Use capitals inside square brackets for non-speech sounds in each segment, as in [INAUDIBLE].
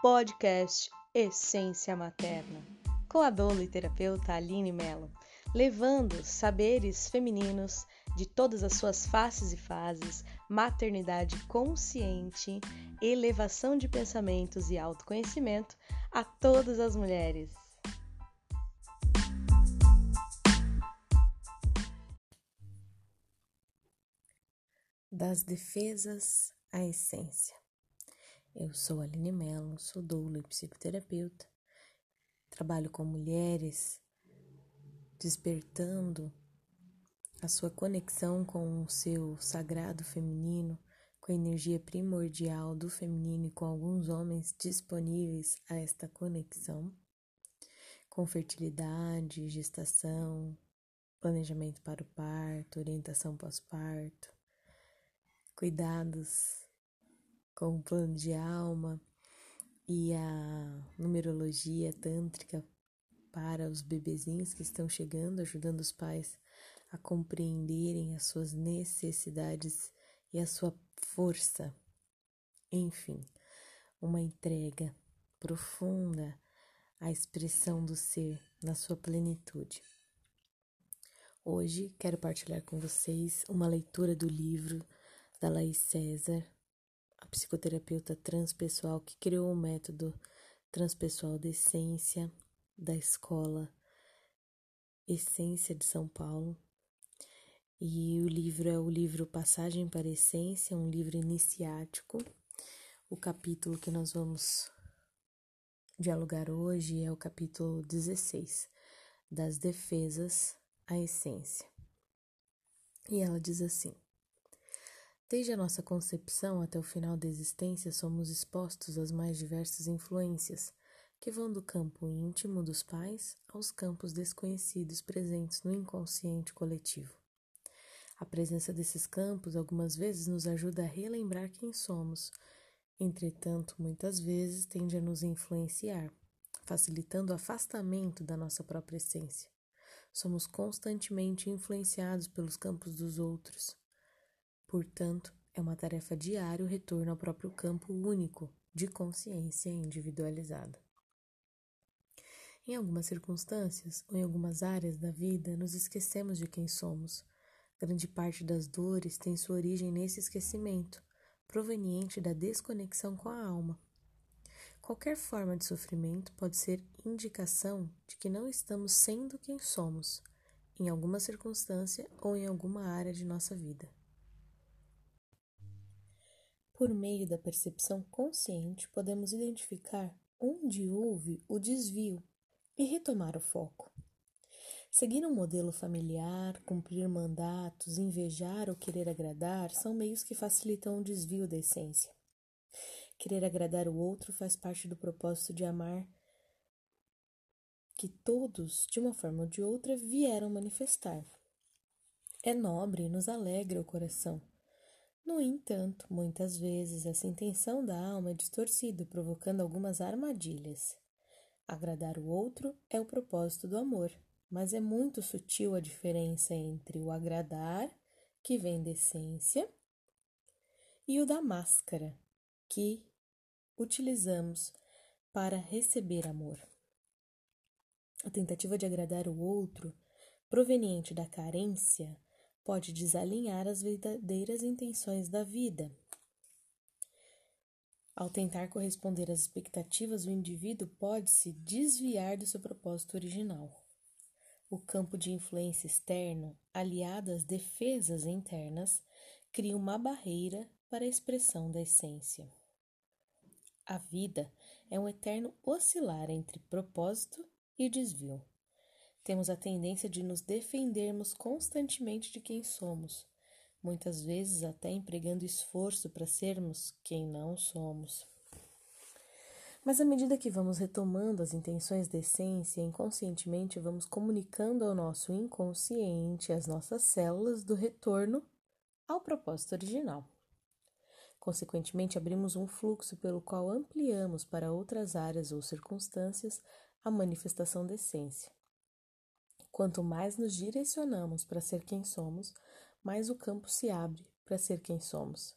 podcast Essência Materna, com a doula e terapeuta Aline Mello, levando saberes femininos de todas as suas faces e fases, maternidade consciente, elevação de pensamentos e autoconhecimento a todas as mulheres. Das defesas à essência. Eu sou Aline Mello, sou doula e psicoterapeuta. Trabalho com mulheres despertando a sua conexão com o seu sagrado feminino, com a energia primordial do feminino e com alguns homens disponíveis a esta conexão, com fertilidade, gestação, planejamento para o parto, orientação pós-parto, cuidados com o plano de alma e a numerologia tântrica para os bebezinhos que estão chegando, ajudando os pais a compreenderem as suas necessidades e a sua força. Enfim, uma entrega profunda à expressão do ser na sua plenitude. Hoje quero partilhar com vocês uma leitura do livro da Laís César, psicoterapeuta transpessoal que criou o método transpessoal de essência da escola Essência de São Paulo, e o livro é o livro Passagem para Essência, um livro iniciático. O capítulo que nós vamos dialogar hoje é o capítulo 16, das defesas à essência. E ela diz assim: Desde a nossa concepção até o final da existência, somos expostos às mais diversas influências, que vão do campo íntimo dos pais aos campos desconhecidos presentes no inconsciente coletivo. A presença desses campos algumas vezes nos ajuda a relembrar quem somos, entretanto, muitas vezes tende a nos influenciar, facilitando o afastamento da nossa própria essência. Somos constantemente influenciados pelos campos dos outros. Portanto, é uma tarefa diária o retorno ao próprio campo único de consciência individualizada. Em algumas circunstâncias ou em algumas áreas da vida, nos esquecemos de quem somos Grande parte das dores tem sua origem nesse esquecimento, proveniente da desconexão com a alma. Qualquer forma de sofrimento pode ser indicação de que não estamos sendo quem somos, em alguma circunstância ou em alguma área de nossa vida. Por meio da percepção consciente, podemos identificar onde houve o desvio e retomar o foco. Seguir um modelo familiar, cumprir mandatos, invejar ou querer agradar são meios que facilitam o desvio da essência. Querer agradar o outro faz parte do propósito de amar que todos, de uma forma ou de outra, vieram manifestar. É nobre e nos alegra o coração. No entanto, muitas vezes essa intenção da alma é distorcida, provocando algumas armadilhas. Agradar o outro é o propósito do amor mas é muito sutil a diferença entre o agradar, que vem da essência, e o da máscara, que utilizamos para receber amor. A tentativa de agradar o outro, proveniente da carência, pode desalinhar as verdadeiras intenções da vida. Ao tentar corresponder às expectativas, o indivíduo pode se desviar do seu propósito original. O campo de influência externo, aliado às defesas internas, cria uma barreira para a expressão da essência. A vida é um eterno oscilar entre propósito e desvio. Temos a tendência de nos defendermos constantemente de quem somos, muitas vezes até empregando esforço para sermos quem não somos. Mas à medida que vamos retomando as intenções da essência, inconscientemente vamos comunicando ao nosso inconsciente, às nossas células, do retorno ao propósito original. Consequentemente, abrimos um fluxo pelo qual ampliamos para outras áreas ou circunstâncias a manifestação da essência. Quanto mais nos direcionamos para ser quem somos, mais o campo se abre para ser quem somos.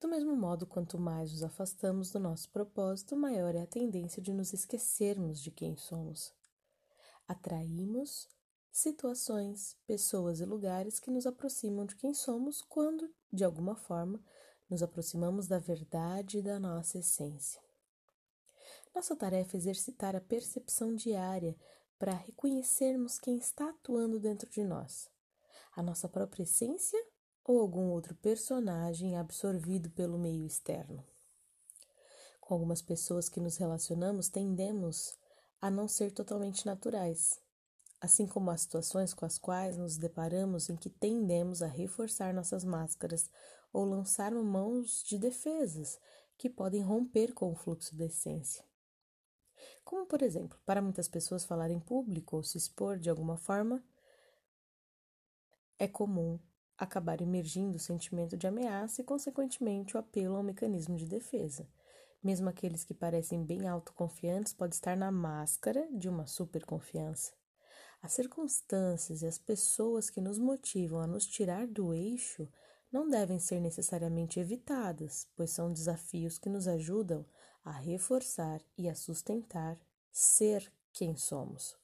Do mesmo modo, quanto mais nos afastamos do nosso propósito, maior é a tendência de nos esquecermos de quem somos. Atraímos situações, pessoas e lugares que nos aproximam de quem somos quando, de alguma forma, nos aproximamos da verdade da nossa essência. Nossa tarefa é exercitar a percepção diária para reconhecermos quem está atuando dentro de nós, a nossa própria essência ou algum outro personagem absorvido pelo meio externo. Com algumas pessoas que nos relacionamos, tendemos a não ser totalmente naturais, assim como as situações com as quais nos deparamos em que tendemos a reforçar nossas máscaras ou lançar mãos de defesas que podem romper com o fluxo da essência. Como, por exemplo, para muitas pessoas falar em público ou se expor de alguma forma, é comum acabar emergindo o sentimento de ameaça e, consequentemente, o apelo ao mecanismo de defesa. Mesmo aqueles que parecem bem autoconfiantes podem estar na máscara de uma superconfiança. As circunstâncias e as pessoas que nos motivam a nos tirar do eixo não devem ser necessariamente evitadas, pois são desafios que nos ajudam a reforçar e a sustentar ser quem somos.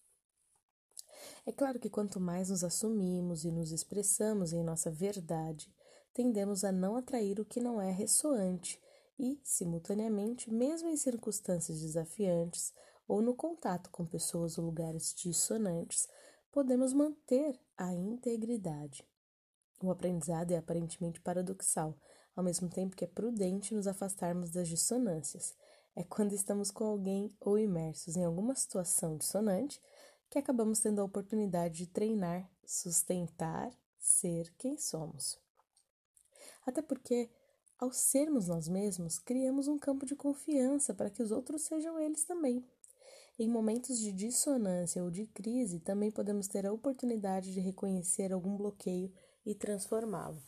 É claro que quanto mais nos assumimos e nos expressamos em nossa verdade, tendemos a não atrair o que não é ressoante e, simultaneamente, mesmo em circunstâncias desafiantes ou no contato com pessoas ou lugares dissonantes, podemos manter a integridade. O aprendizado é aparentemente paradoxal, ao mesmo tempo que é prudente nos afastarmos das dissonâncias. É quando estamos com alguém ou imersos em alguma situação dissonante que acabamos tendo a oportunidade de treinar, sustentar, ser quem somos. Até porque, ao sermos nós mesmos, criamos um campo de confiança para que os outros sejam eles também. Em momentos de dissonância ou de crise, também podemos ter a oportunidade de reconhecer algum bloqueio e transformá-lo.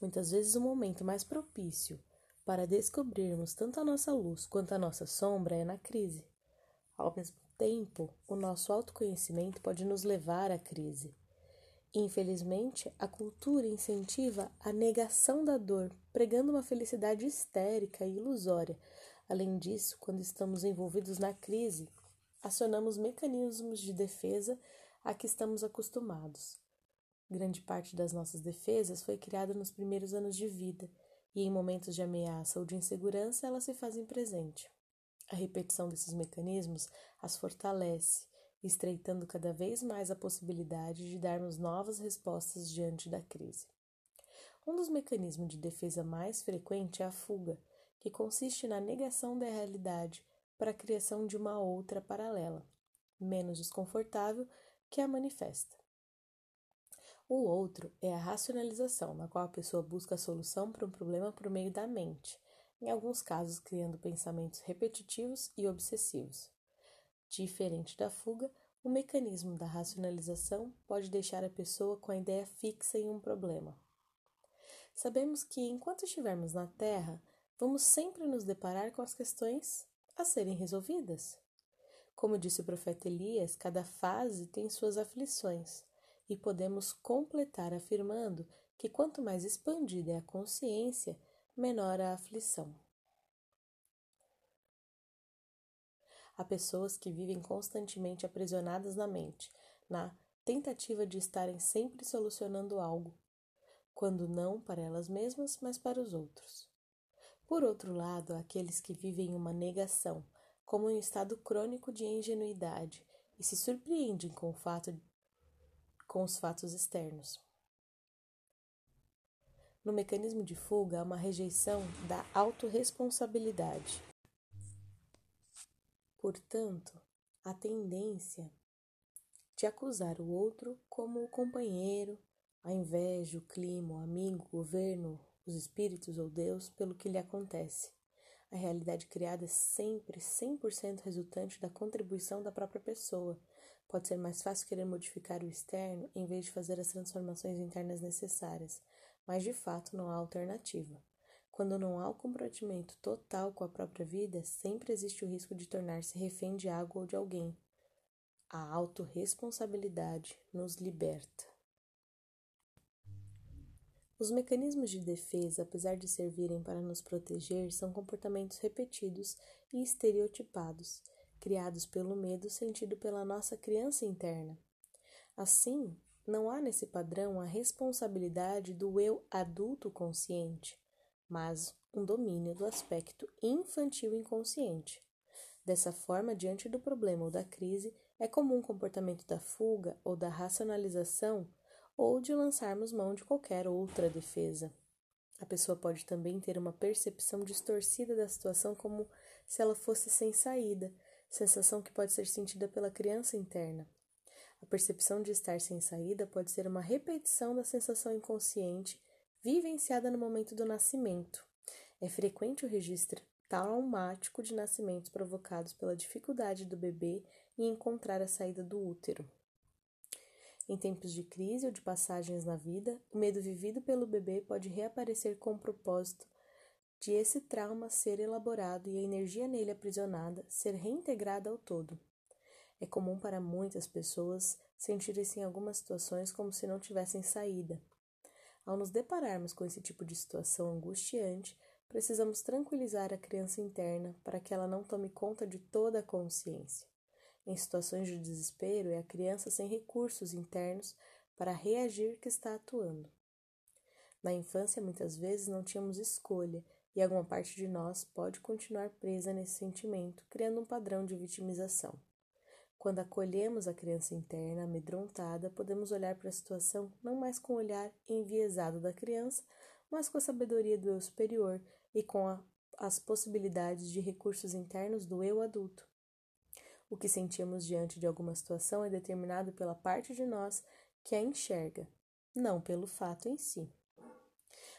Muitas vezes, o momento mais propício para descobrirmos tanto a nossa luz quanto a nossa sombra é na crise. Ao mesmo tempo, o nosso autoconhecimento pode nos levar à crise. Infelizmente, a cultura incentiva a negação da dor, pregando uma felicidade histérica e ilusória. Além disso, quando estamos envolvidos na crise, acionamos mecanismos de defesa a que estamos acostumados. Grande parte das nossas defesas foi criada nos primeiros anos de vida, e em momentos de ameaça ou de insegurança elas se fazem presente. A repetição desses mecanismos as fortalece, estreitando cada vez mais a possibilidade de darmos novas respostas diante da crise. Um dos mecanismos de defesa mais frequente é a fuga, que consiste na negação da realidade para a criação de uma outra paralela, menos desconfortável, que a manifesta. O outro é a racionalização, na qual a pessoa busca a solução para um problema por meio da mente, em alguns casos criando pensamentos repetitivos e obsessivos. Diferente da fuga, o mecanismo da racionalização pode deixar a pessoa com a ideia fixa em um problema. Sabemos que, enquanto estivermos na Terra, vamos sempre nos deparar com as questões a serem resolvidas. Como disse o profeta Elias, cada fase tem suas aflições, e podemos completar afirmando que quanto mais expandida é a consciência, menor a aflição. Há pessoas que vivem constantemente aprisionadas na mente, na tentativa de estarem sempre solucionando algo, quando não para elas mesmas, mas para os outros. Por outro lado, há aqueles que vivem uma negação, como um estado crônico de ingenuidade, e se surpreendem com o fato com os fatos externos. No mecanismo de fuga há uma rejeição da autorresponsabilidade. Portanto, a tendência de acusar o outro como o companheiro, a inveja, o clima, o amigo, o governo, os espíritos ou Deus pelo que lhe acontece. A realidade criada é sempre 100% resultante da contribuição da própria pessoa. Pode ser mais fácil querer modificar o externo em vez de fazer as transformações internas necessárias mas de fato não há alternativa. Quando não há o comprometimento total com a própria vida, sempre existe o risco de tornar-se refém de algo ou de alguém. A autorresponsabilidade nos liberta. Os mecanismos de defesa, apesar de servirem para nos proteger, são comportamentos repetidos e estereotipados, criados pelo medo sentido pela nossa criança interna. Assim, não há nesse padrão a responsabilidade do eu adulto consciente, mas um domínio do aspecto infantil inconsciente. Dessa forma, diante do problema ou da crise, é comum o comportamento da fuga ou da racionalização ou de lançarmos mão de qualquer outra defesa. A pessoa pode também ter uma percepção distorcida da situação como se ela fosse sem saída, sensação que pode ser sentida pela criança interna. A percepção de estar sem saída pode ser uma repetição da sensação inconsciente vivenciada no momento do nascimento. É frequente o registro traumático de nascimentos provocados pela dificuldade do bebê em encontrar a saída do útero. Em tempos de crise ou de passagens na vida, o medo vivido pelo bebê pode reaparecer com o propósito de esse trauma ser elaborado e a energia nele aprisionada ser reintegrada ao todo. É comum para muitas pessoas sentirem-se em algumas situações como se não tivessem saída. Ao nos depararmos com esse tipo de situação angustiante, precisamos tranquilizar a criança interna para que ela não tome conta de toda a consciência. Em situações de desespero, é a criança sem recursos internos para reagir que está atuando. Na infância, muitas vezes não tínhamos escolha e alguma parte de nós pode continuar presa nesse sentimento, criando um padrão de vitimização. Quando acolhemos a criança interna amedrontada, podemos olhar para a situação não mais com o olhar enviesado da criança, mas com a sabedoria do eu superior e com a, as possibilidades de recursos internos do eu adulto. O que sentimos diante de alguma situação é determinado pela parte de nós que a enxerga, não pelo fato em si.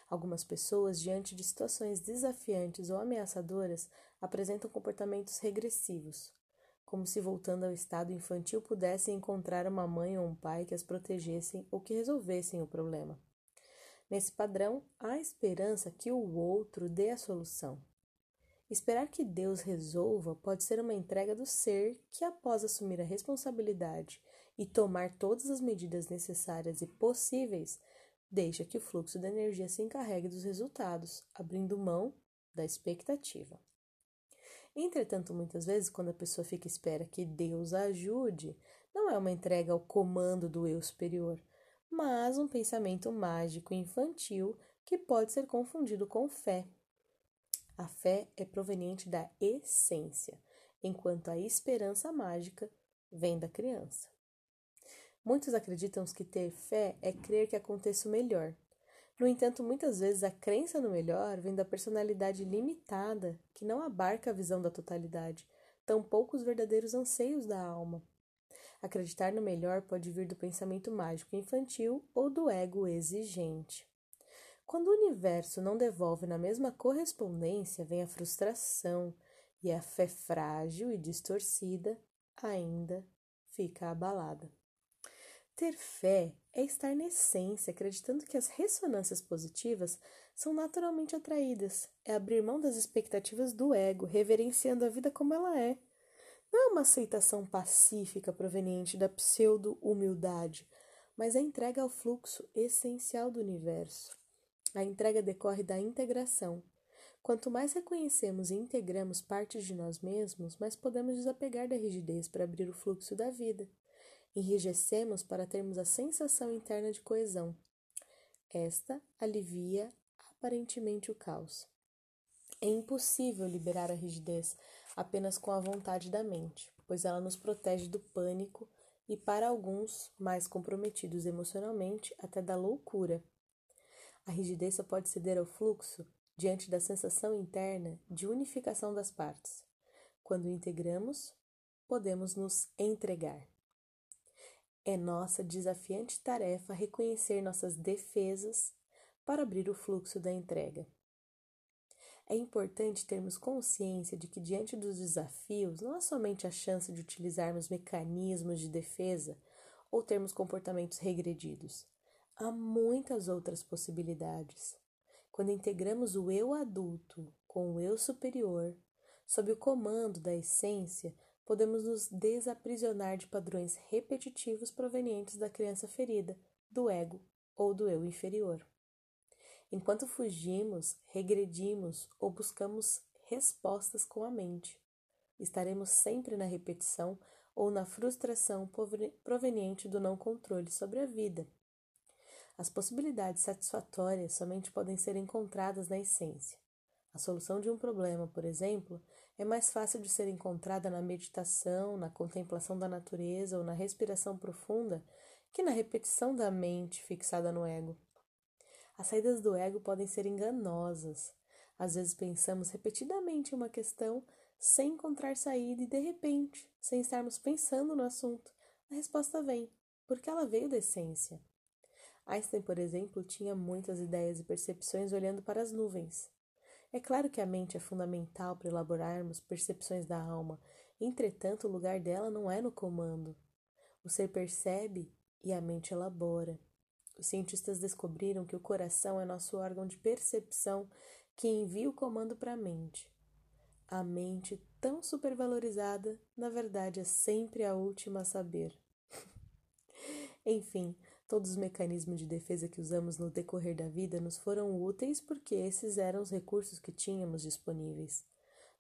Algumas pessoas, diante de situações desafiantes ou ameaçadoras, apresentam comportamentos regressivos, como se voltando ao estado infantil pudessem encontrar uma mãe ou um pai que as protegessem ou que resolvessem o problema. Nesse padrão, há esperança que o outro dê a solução. Esperar que Deus resolva pode ser uma entrega do ser que, após assumir a responsabilidade e tomar todas as medidas necessárias e possíveis, deixa que o fluxo da energia se encarregue dos resultados, abrindo mão da expectativa. Entretanto, muitas vezes, quando a pessoa fica à espera que Deus a ajude, não é uma entrega ao comando do eu superior, mas um pensamento mágico infantil que pode ser confundido com fé. A fé é proveniente da essência, enquanto a esperança mágica vem da criança. Muitos acreditam que ter fé é crer que aconteça o melhor. No entanto, muitas vezes a crença no melhor vem da personalidade limitada, que não abarca a visão da totalidade, tampouco os verdadeiros anseios da alma. Acreditar no melhor pode vir do pensamento mágico infantil ou do ego exigente. Quando o universo não devolve na mesma correspondência, vem a frustração e a fé frágil e distorcida ainda fica abalada. Ter fé é estar na essência, acreditando que as ressonâncias positivas são naturalmente atraídas, é abrir mão das expectativas do ego, reverenciando a vida como ela é. Não é uma aceitação pacífica proveniente da pseudo-humildade, mas a entrega ao fluxo essencial do universo. A entrega decorre da integração. Quanto mais reconhecemos e integramos partes de nós mesmos, mais podemos desapegar da rigidez para abrir o fluxo da vida. Enrijecemos para termos a sensação interna de coesão. Esta alivia aparentemente o caos. É impossível liberar a rigidez apenas com a vontade da mente, pois ela nos protege do pânico e, para alguns mais comprometidos emocionalmente, até da loucura. A rigidez só pode ceder ao fluxo diante da sensação interna de unificação das partes. Quando integramos, podemos nos entregar. É nossa desafiante tarefa reconhecer nossas defesas para abrir o fluxo da entrega. É importante termos consciência de que, diante dos desafios, não há somente a chance de utilizarmos mecanismos de defesa ou termos comportamentos regredidos há muitas outras possibilidades. Quando integramos o eu adulto com o eu superior, sob o comando da essência, podemos nos desaprisionar de padrões repetitivos provenientes da criança ferida, do ego ou do eu inferior. Enquanto fugimos, regredimos ou buscamos respostas com a mente. Estaremos sempre na repetição ou na frustração proveniente do não controle sobre a vida. As possibilidades satisfatórias somente podem ser encontradas na essência. A solução de um problema, por exemplo, é mais fácil de ser encontrada na meditação, na contemplação da natureza ou na respiração profunda que na repetição da mente fixada no ego. As saídas do ego podem ser enganosas. Às vezes pensamos repetidamente uma questão sem encontrar saída e de repente, sem estarmos pensando no assunto, a resposta vem, porque ela veio da essência. Einstein, por exemplo, tinha muitas ideias e percepções olhando para as nuvens. É claro que a mente é fundamental para elaborarmos percepções da alma, entretanto, o lugar dela não é no comando. O ser percebe e a mente elabora. Os cientistas descobriram que o coração é nosso órgão de percepção que envia o comando para a mente. A mente, tão supervalorizada, na verdade é sempre a última a saber. [LAUGHS] Enfim, todos os mecanismos de defesa que usamos no decorrer da vida nos foram úteis porque esses eram os recursos que tínhamos disponíveis.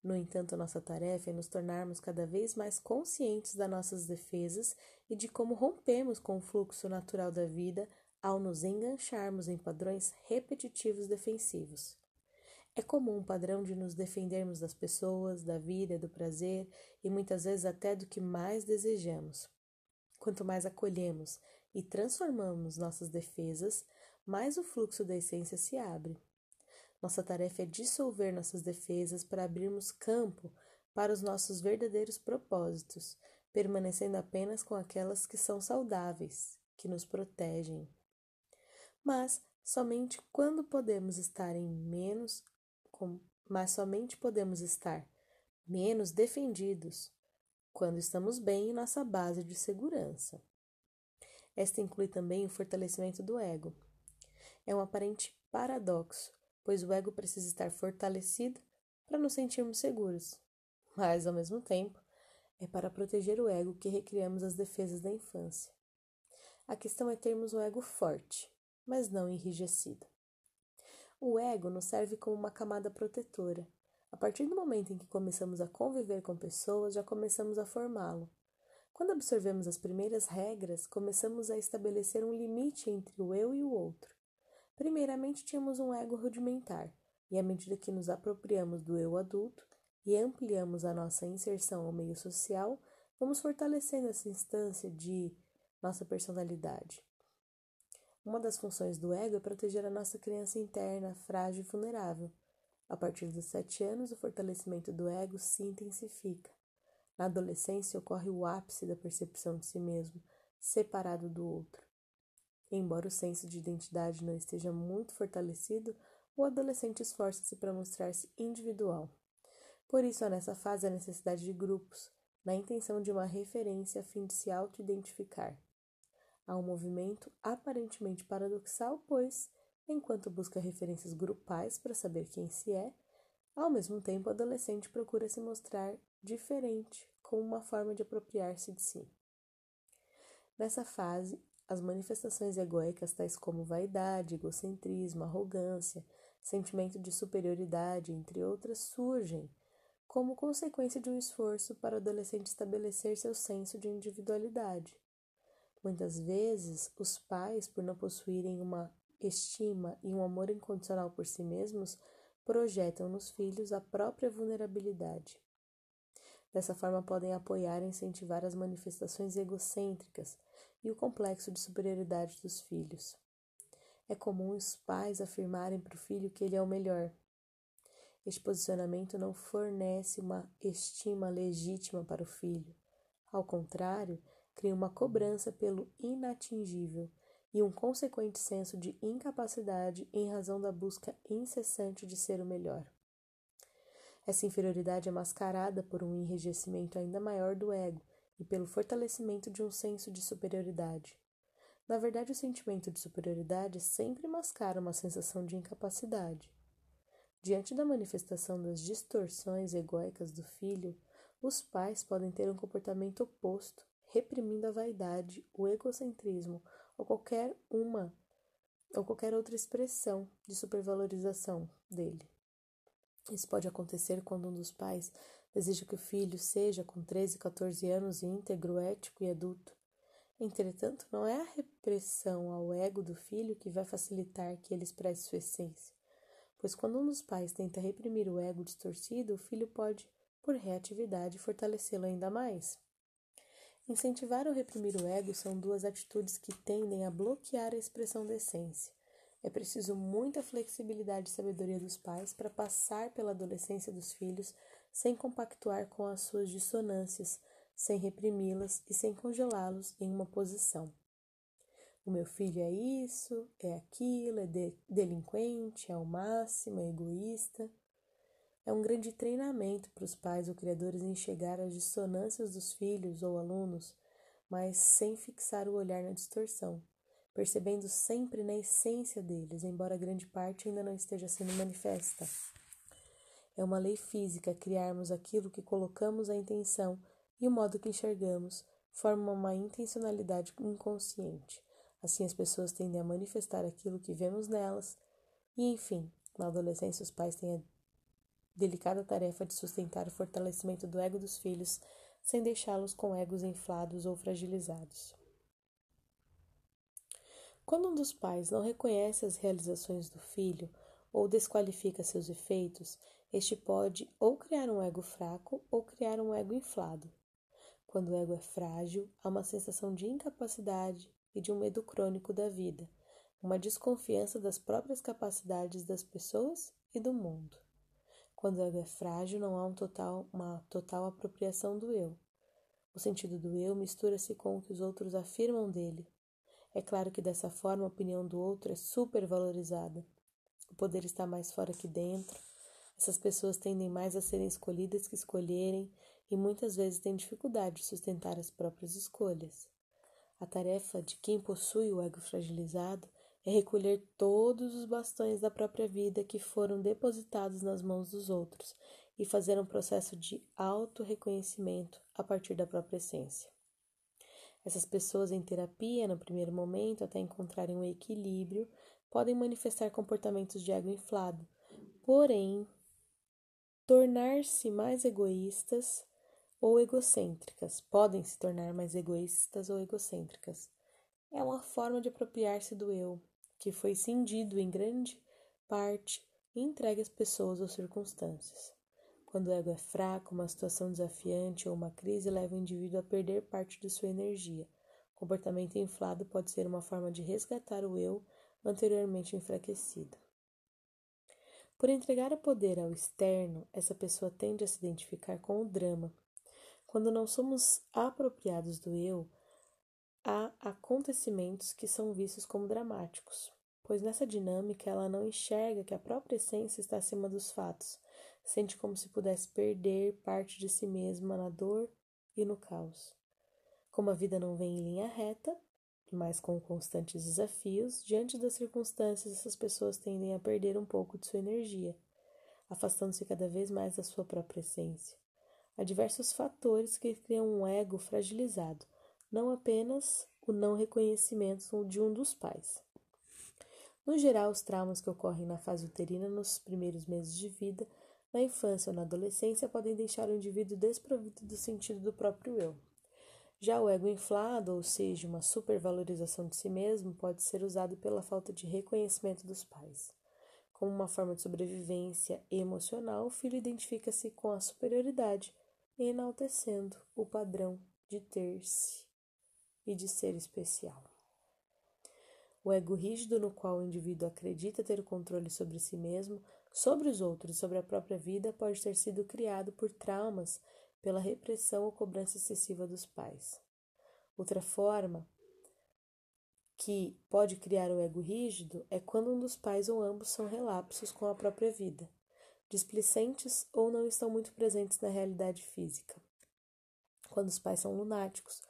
No entanto, nossa tarefa é nos tornarmos cada vez mais conscientes das nossas defesas e de como rompemos com o fluxo natural da vida ao nos engancharmos em padrões repetitivos defensivos. É comum um padrão de nos defendermos das pessoas, da vida, do prazer e muitas vezes até do que mais desejamos. Quanto mais acolhemos e transformamos nossas defesas, mais o fluxo da essência se abre. Nossa tarefa é dissolver nossas defesas para abrirmos campo para os nossos verdadeiros propósitos, permanecendo apenas com aquelas que são saudáveis, que nos protegem. Mas somente quando podemos estar em menos, mas somente podemos estar menos defendidos quando estamos bem em nossa base de segurança. Esta inclui também o fortalecimento do ego. É um aparente paradoxo pois o ego precisa estar fortalecido para nos sentirmos seguros. Mas, ao mesmo tempo, é para proteger o ego que recriamos as defesas da infância. A questão é termos um ego forte, mas não enrijecido. O ego nos serve como uma camada protetora. A partir do momento em que começamos a conviver com pessoas, já começamos a formá-lo. Quando absorvemos as primeiras regras, começamos a estabelecer um limite entre o eu e o outro. Primeiramente, tínhamos um ego rudimentar, e à medida que nos apropriamos do eu adulto e ampliamos a nossa inserção ao meio social, vamos fortalecendo essa instância de nossa personalidade. Uma das funções do ego é proteger a nossa criança interna, frágil e vulnerável. A partir dos sete anos, o fortalecimento do ego se intensifica. Na adolescência ocorre o ápice da percepção de si mesmo, separado do outro. Embora o senso de identidade não esteja muito fortalecido, o adolescente esforça-se para mostrar-se individual. Por isso há nessa fase a necessidade de grupos, na intenção de uma referência a fim de se auto-identificar. Há um movimento aparentemente paradoxal, pois, enquanto busca referências grupais para saber quem se é, ao mesmo tempo o adolescente procura se mostrar diferente, como uma forma de apropriar-se de si. Nessa fase, as manifestações egóicas, tais como vaidade, egocentrismo, arrogância, sentimento de superioridade, entre outras, surgem como consequência de um esforço para o adolescente estabelecer seu senso de individualidade. Muitas vezes, os pais, por não possuírem uma estima e um amor incondicional por si mesmos, projetam nos filhos a própria vulnerabilidade. Dessa forma, podem apoiar e incentivar as manifestações egocêntricas e o complexo de superioridade dos filhos. É comum os pais afirmarem para o filho que ele é o melhor. Este posicionamento não fornece uma estima legítima para o filho. Ao contrário, cria uma cobrança pelo inatingível e um consequente senso de incapacidade em razão da busca incessante de ser o melhor. Essa inferioridade é mascarada por um enrijecimento ainda maior do ego e pelo fortalecimento de um senso de superioridade. Na verdade, o sentimento de superioridade sempre mascara uma sensação de incapacidade. Diante da manifestação das distorções egóicas do filho, os pais podem ter um comportamento oposto, reprimindo a vaidade, o egocentrismo ou qualquer uma ou qualquer outra expressão de supervalorização dele. Isso pode acontecer quando um dos pais deseja que o filho seja, com 13, 14 anos, íntegro, ético e adulto. Entretanto, não é a repressão ao ego do filho que vai facilitar que ele expresse sua essência, pois quando um dos pais tenta reprimir o ego distorcido, o filho pode, por reatividade, fortalecê-lo ainda mais. Incentivar ou reprimir o ego são duas atitudes que tendem a bloquear a expressão da essência. É preciso muita flexibilidade e sabedoria dos pais para passar pela adolescência dos filhos sem compactuar com as suas dissonâncias, sem reprimi-las e sem congelá-los em uma posição. O meu filho é isso, é aquilo, é de delinquente, é o máximo, é egoísta. É um grande treinamento para os pais ou criadores enxergar as dissonâncias dos filhos ou alunos, mas sem fixar o olhar na distorção, percebendo sempre na essência deles, embora grande parte ainda não esteja sendo manifesta. É uma lei física criarmos aquilo que colocamos a intenção e o modo que enxergamos forma uma intencionalidade inconsciente. Assim, as pessoas tendem a manifestar aquilo que vemos nelas, e enfim, na adolescência, os pais têm a delicada tarefa de sustentar o fortalecimento do ego dos filhos sem deixá-los com egos inflados ou fragilizados. Quando um dos pais não reconhece as realizações do filho ou desqualifica seus efeitos, este pode ou criar um ego fraco ou criar um ego inflado. Quando o ego é frágil, há uma sensação de incapacidade e de um medo crônico da vida, uma desconfiança das próprias capacidades das pessoas e do mundo. Quando o ego é frágil, não há um total, uma total apropriação do eu. O sentido do eu mistura-se com o que os outros afirmam dele, é claro que dessa forma a opinião do outro é supervalorizada. O poder está mais fora que dentro. Essas pessoas tendem mais a serem escolhidas que escolherem e muitas vezes têm dificuldade de sustentar as próprias escolhas. A tarefa de quem possui o ego fragilizado é recolher todos os bastões da própria vida que foram depositados nas mãos dos outros e fazer um processo de auto-reconhecimento a partir da própria essência. Essas pessoas em terapia, no primeiro momento, até encontrarem um equilíbrio, podem manifestar comportamentos de ego inflado, porém, tornar-se mais egoístas ou egocêntricas, podem se tornar mais egoístas ou egocêntricas. É uma forma de apropriar-se do eu, que foi cindido em grande parte e entregue às pessoas ou circunstâncias. Quando o ego é fraco, uma situação desafiante ou uma crise leva o indivíduo a perder parte de sua energia. O comportamento inflado pode ser uma forma de resgatar o eu anteriormente enfraquecido. Por entregar o poder ao externo, essa pessoa tende a se identificar com o drama. Quando não somos apropriados do eu, há acontecimentos que são vistos como dramáticos, pois nessa dinâmica ela não enxerga que a própria essência está acima dos fatos sente como se pudesse perder parte de si mesma na dor e no caos. Como a vida não vem em linha reta, mas com constantes desafios, diante das circunstâncias, essas pessoas tendem a perder um pouco de sua energia, afastando-se cada vez mais da sua própria essência. Há diversos fatores que criam um ego fragilizado, não apenas o não reconhecimento de um dos pais. No geral, os traumas que ocorrem na fase uterina nos primeiros meses de vida na infância ou na adolescência podem deixar o indivíduo desprovido do sentido do próprio eu. Já o ego inflado, ou seja, uma supervalorização de si mesmo, pode ser usado pela falta de reconhecimento dos pais. Como uma forma de sobrevivência emocional, o filho identifica-se com a superioridade, enaltecendo o padrão de ter-se e de ser especial. O ego rígido, no qual o indivíduo acredita ter o controle sobre si mesmo, sobre os outros e sobre a própria vida pode ter sido criado por traumas pela repressão ou cobrança excessiva dos pais. Outra forma que pode criar o ego rígido é quando um dos pais ou ambos são relapsos com a própria vida, displicentes ou não estão muito presentes na realidade física. Quando os pais são lunáticos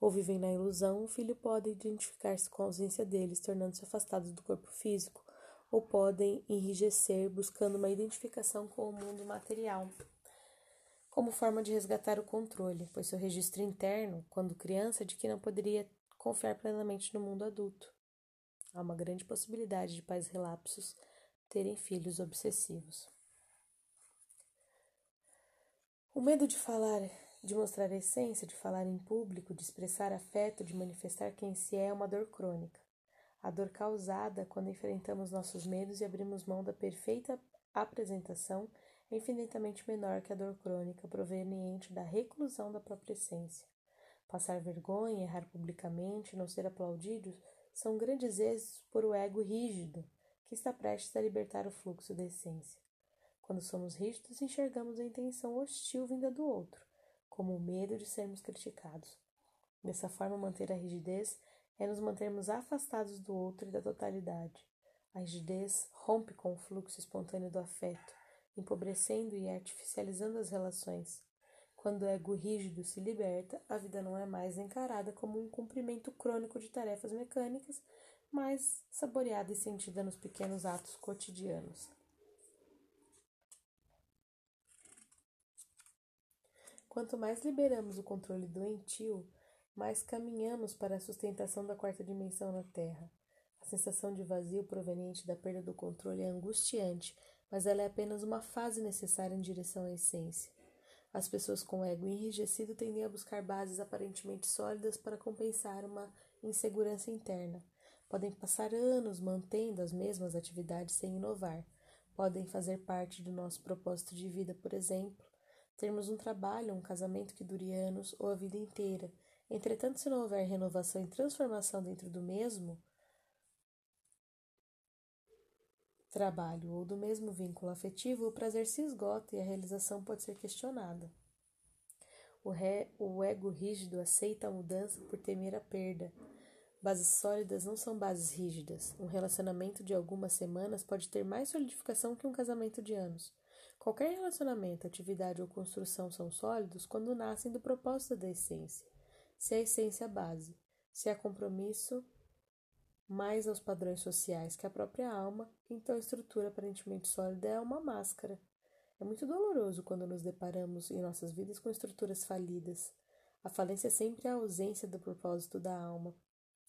ou vivem na ilusão, o filho pode identificar-se com a ausência deles, tornando-se afastado do corpo físico ou podem enrijecer buscando uma identificação com o mundo material, como forma de resgatar o controle, pois seu registro interno, quando criança, é de que não poderia confiar plenamente no mundo adulto. Há uma grande possibilidade de pais relapsos terem filhos obsessivos. O medo de falar, de mostrar a essência, de falar em público, de expressar afeto, de manifestar quem se é, é uma dor crônica. A dor causada quando enfrentamos nossos medos e abrimos mão da perfeita apresentação é infinitamente menor que a dor crônica proveniente da reclusão da própria essência. Passar vergonha, errar publicamente, não ser aplaudido são grandes êxitos por o ego rígido, que está prestes a libertar o fluxo da essência. Quando somos rígidos, enxergamos a intenção hostil vinda do outro, como o medo de sermos criticados. Dessa forma, manter a rigidez é nos mantermos afastados do outro e da totalidade. A rigidez rompe com o fluxo espontâneo do afeto, empobrecendo e artificializando as relações. Quando o ego rígido se liberta, a vida não é mais encarada como um cumprimento crônico de tarefas mecânicas, mas saboreada e sentida nos pequenos atos cotidianos. Quanto mais liberamos o controle doentio, mais caminhamos para a sustentação da quarta dimensão na Terra. A sensação de vazio proveniente da perda do controle é angustiante, mas ela é apenas uma fase necessária em direção à essência. As pessoas com ego enrijecido tendem a buscar bases aparentemente sólidas para compensar uma insegurança interna. Podem passar anos mantendo as mesmas atividades sem inovar. Podem fazer parte do nosso propósito de vida, por exemplo, termos um trabalho, um casamento que dure anos ou a vida inteira. Entretanto, se não houver renovação e transformação dentro do mesmo trabalho ou do mesmo vínculo afetivo, o prazer se esgota e a realização pode ser questionada. O, ré, o ego rígido aceita a mudança por temer a perda. Bases sólidas não são bases rígidas. Um relacionamento de algumas semanas pode ter mais solidificação que um casamento de anos. Qualquer relacionamento, atividade ou construção são sólidos quando nascem do propósito da essência. Se a essência é base, se há compromisso mais aos padrões sociais que a própria alma, então a estrutura aparentemente sólida é uma máscara. É muito doloroso quando nos deparamos em nossas vidas com estruturas falidas. A falência é sempre a ausência do propósito da alma.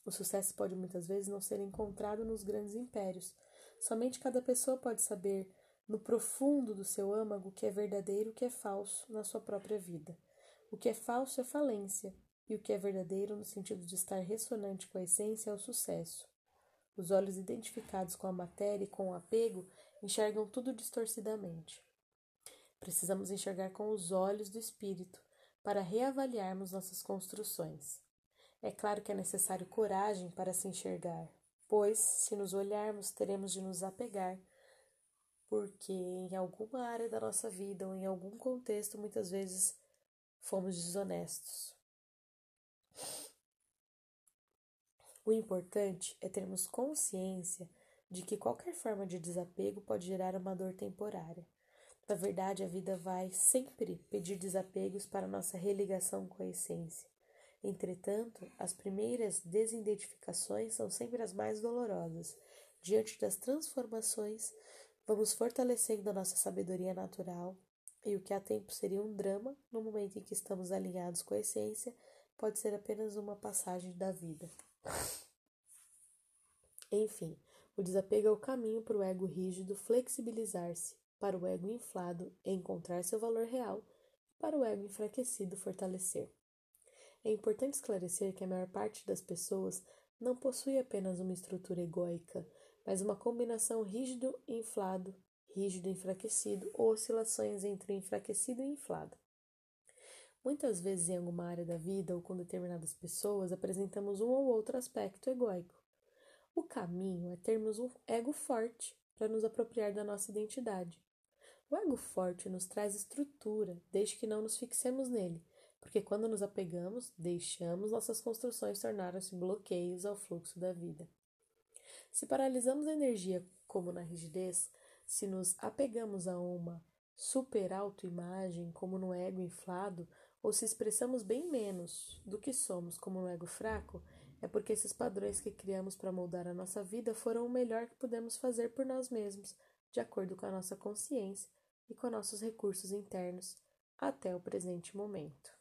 O sucesso pode muitas vezes não ser encontrado nos grandes impérios. Somente cada pessoa pode saber no profundo do seu âmago o que é verdadeiro e o que é falso na sua própria vida. O que é falso é falência, e o que é verdadeiro no sentido de estar ressonante com a essência é o sucesso. Os olhos identificados com a matéria e com o apego enxergam tudo distorcidamente. Precisamos enxergar com os olhos do espírito para reavaliarmos nossas construções. É claro que é necessário coragem para se enxergar, pois, se nos olharmos, teremos de nos apegar porque em alguma área da nossa vida ou em algum contexto muitas vezes fomos desonestos. O importante é termos consciência de que qualquer forma de desapego pode gerar uma dor temporária. Na verdade, a vida vai sempre pedir desapegos para nossa religação com a essência. Entretanto, as primeiras desidentificações são sempre as mais dolorosas. Diante das transformações, Vamos fortalecendo a nossa sabedoria natural, e o que há tempo seria um drama, no momento em que estamos alinhados com a essência, pode ser apenas uma passagem da vida. Enfim, o desapego é o caminho para o ego rígido flexibilizar-se, para o ego inflado encontrar seu valor real para o ego enfraquecido fortalecer. É importante esclarecer que a maior parte das pessoas não possui apenas uma estrutura egóica, mas uma combinação rígido e inflado, rígido e enfraquecido, ou oscilações entre enfraquecido e inflado. Muitas vezes, em alguma área da vida ou com determinadas pessoas, apresentamos um ou outro aspecto egóico. O caminho é termos um ego forte para nos apropriar da nossa identidade. O ego forte nos traz estrutura, desde que não nos fixemos nele, porque quando nos apegamos, deixamos nossas construções tornarem-se bloqueios ao fluxo da vida. Se paralisamos a energia como na rigidez, se nos apegamos a uma super autoimagem como no ego inflado, ou se expressamos bem menos do que somos como no ego fraco, é porque esses padrões que criamos para moldar a nossa vida foram o melhor que pudemos fazer por nós mesmos, de acordo com a nossa consciência e com nossos recursos internos, até o presente momento.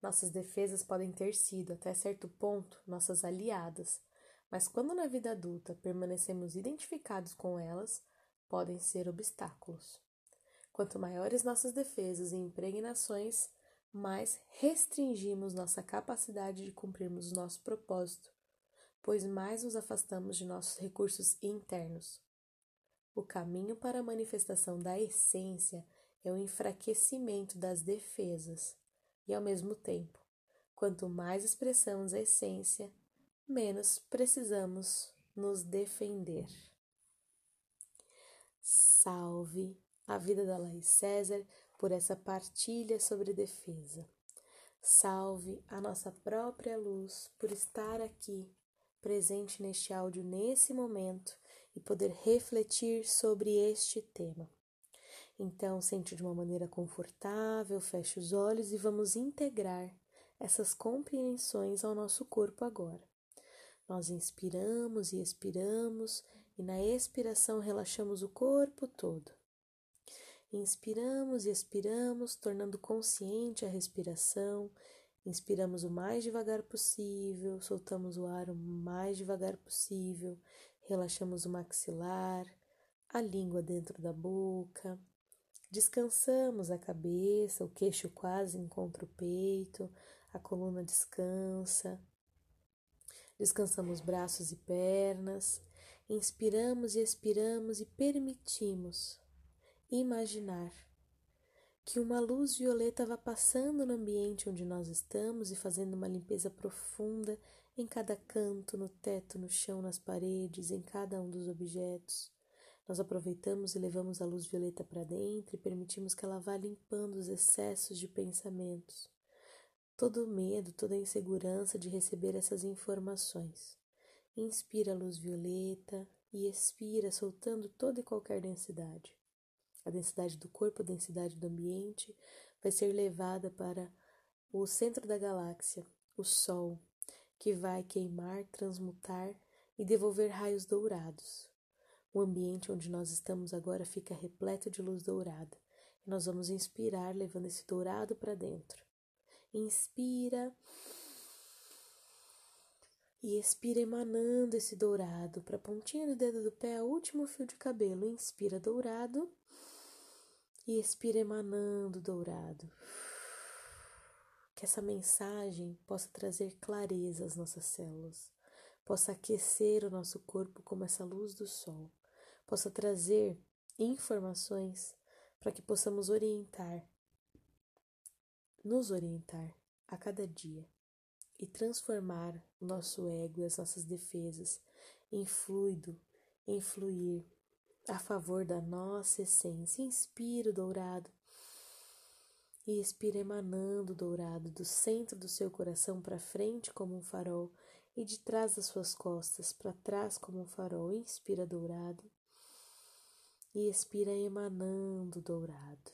Nossas defesas podem ter sido, até certo ponto, nossas aliadas, mas quando na vida adulta permanecemos identificados com elas, podem ser obstáculos. Quanto maiores nossas defesas e impregnações, mais restringimos nossa capacidade de cumprirmos nosso propósito, pois mais nos afastamos de nossos recursos internos. O caminho para a manifestação da essência é o enfraquecimento das defesas, e ao mesmo tempo, quanto mais expressamos a essência, menos precisamos nos defender. Salve a vida da Laís César por essa partilha sobre defesa. Salve a nossa própria luz por estar aqui, presente neste áudio nesse momento e poder refletir sobre este tema. Então, sente de uma maneira confortável, feche os olhos e vamos integrar essas compreensões ao nosso corpo agora. Nós inspiramos e expiramos, e na expiração relaxamos o corpo todo. Inspiramos e expiramos, tornando consciente a respiração. Inspiramos o mais devagar possível, soltamos o ar o mais devagar possível, relaxamos o maxilar, a língua dentro da boca. Descansamos a cabeça, o queixo quase encontra o peito, a coluna descansa. Descansamos braços e pernas. Inspiramos e expiramos e permitimos imaginar que uma luz violeta vá passando no ambiente onde nós estamos e fazendo uma limpeza profunda em cada canto, no teto, no chão, nas paredes, em cada um dos objetos. Nós aproveitamos e levamos a luz violeta para dentro e permitimos que ela vá limpando os excessos de pensamentos, todo o medo, toda a insegurança de receber essas informações. Inspira a luz violeta e expira, soltando toda e qualquer densidade a densidade do corpo, a densidade do ambiente, vai ser levada para o centro da galáxia, o Sol, que vai queimar, transmutar e devolver raios dourados. O ambiente onde nós estamos agora fica repleto de luz dourada. E nós vamos inspirar, levando esse dourado para dentro. Inspira e expira emanando esse dourado para a pontinha do dedo do pé, o último fio de cabelo. Inspira dourado e expira emanando dourado. Que essa mensagem possa trazer clareza às nossas células, possa aquecer o nosso corpo como essa luz do sol, possa trazer informações para que possamos orientar, nos orientar a cada dia e transformar o nosso ego e as nossas defesas em fluido, em fluir a favor da nossa essência. Inspira o dourado e expira emanando o dourado do centro do seu coração para frente como um farol e de trás das suas costas para trás como um farol. Inspira dourado e expira emanando dourado.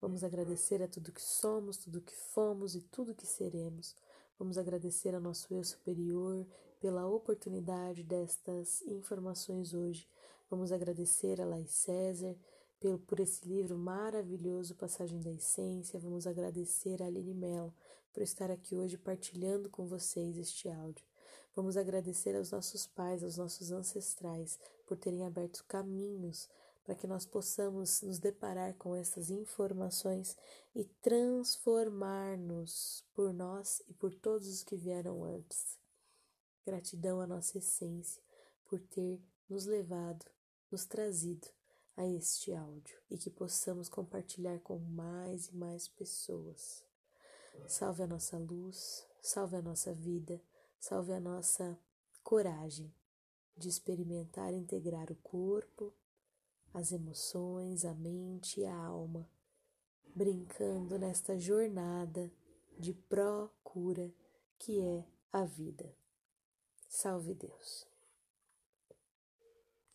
Vamos agradecer a tudo que somos, tudo que fomos e tudo que seremos. Vamos agradecer ao nosso eu superior pela oportunidade destas informações hoje Vamos agradecer a Laís César pelo, por esse livro maravilhoso, Passagem da Essência. Vamos agradecer a Aline Mello por estar aqui hoje partilhando com vocês este áudio. Vamos agradecer aos nossos pais, aos nossos ancestrais, por terem aberto caminhos para que nós possamos nos deparar com essas informações e transformar-nos por nós e por todos os que vieram antes. Gratidão à nossa essência por ter nos levado nos trazido a este áudio e que possamos compartilhar com mais e mais pessoas. Salve a nossa luz, salve a nossa vida, salve a nossa coragem de experimentar integrar o corpo, as emoções, a mente e a alma, brincando nesta jornada de procura que é a vida. Salve Deus.